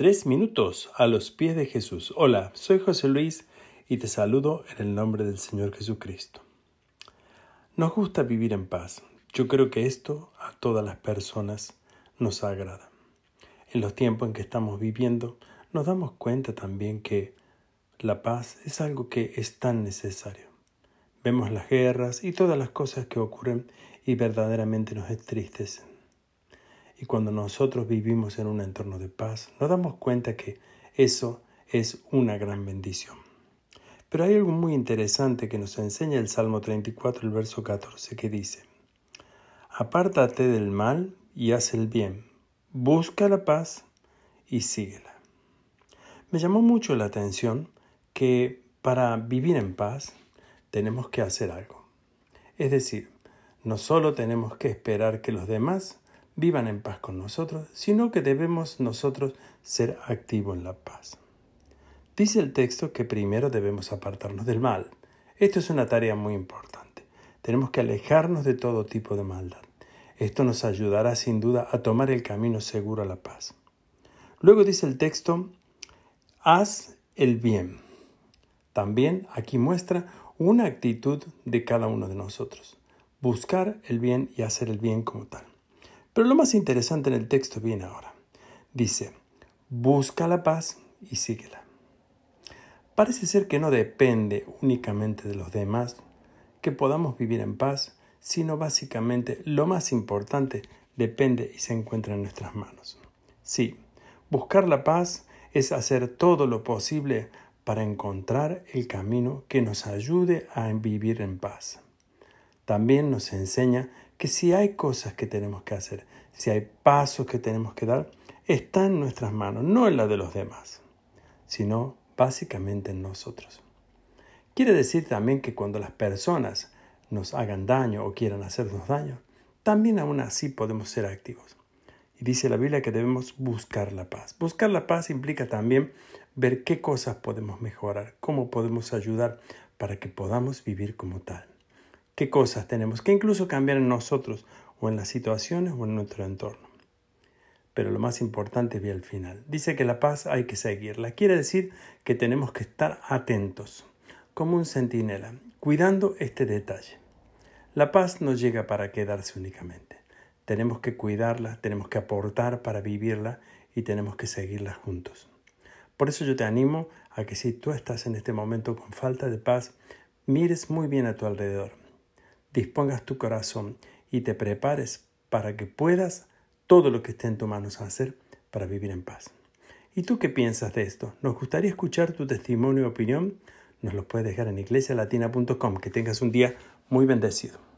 Tres minutos a los pies de Jesús. Hola, soy José Luis y te saludo en el nombre del Señor Jesucristo. Nos gusta vivir en paz. Yo creo que esto a todas las personas nos agrada. En los tiempos en que estamos viviendo, nos damos cuenta también que la paz es algo que es tan necesario. Vemos las guerras y todas las cosas que ocurren y verdaderamente nos entristecen. Y cuando nosotros vivimos en un entorno de paz, nos damos cuenta que eso es una gran bendición. Pero hay algo muy interesante que nos enseña el Salmo 34, el verso 14, que dice, Apártate del mal y haz el bien, busca la paz y síguela. Me llamó mucho la atención que para vivir en paz tenemos que hacer algo. Es decir, no solo tenemos que esperar que los demás vivan en paz con nosotros, sino que debemos nosotros ser activos en la paz. Dice el texto que primero debemos apartarnos del mal. Esto es una tarea muy importante. Tenemos que alejarnos de todo tipo de maldad. Esto nos ayudará sin duda a tomar el camino seguro a la paz. Luego dice el texto, haz el bien. También aquí muestra una actitud de cada uno de nosotros. Buscar el bien y hacer el bien como tal. Pero lo más interesante en el texto viene ahora. Dice, busca la paz y síguela. Parece ser que no depende únicamente de los demás que podamos vivir en paz, sino básicamente lo más importante depende y se encuentra en nuestras manos. Sí, buscar la paz es hacer todo lo posible para encontrar el camino que nos ayude a vivir en paz. También nos enseña que si hay cosas que tenemos que hacer, si hay pasos que tenemos que dar, está en nuestras manos, no en la de los demás, sino básicamente en nosotros. Quiere decir también que cuando las personas nos hagan daño o quieran hacernos daño, también aún así podemos ser activos. Y dice la Biblia que debemos buscar la paz. Buscar la paz implica también ver qué cosas podemos mejorar, cómo podemos ayudar para que podamos vivir como tal qué cosas tenemos que incluso cambiar en nosotros o en las situaciones o en nuestro entorno. Pero lo más importante vi al final. Dice que la paz hay que seguirla. Quiere decir que tenemos que estar atentos, como un centinela, cuidando este detalle. La paz no llega para quedarse únicamente. Tenemos que cuidarla, tenemos que aportar para vivirla y tenemos que seguirla juntos. Por eso yo te animo a que si tú estás en este momento con falta de paz, mires muy bien a tu alrededor dispongas tu corazón y te prepares para que puedas todo lo que esté en tu manos hacer para vivir en paz. ¿Y tú qué piensas de esto? Nos gustaría escuchar tu testimonio y opinión. Nos lo puedes dejar en iglesialatina.com. Que tengas un día muy bendecido.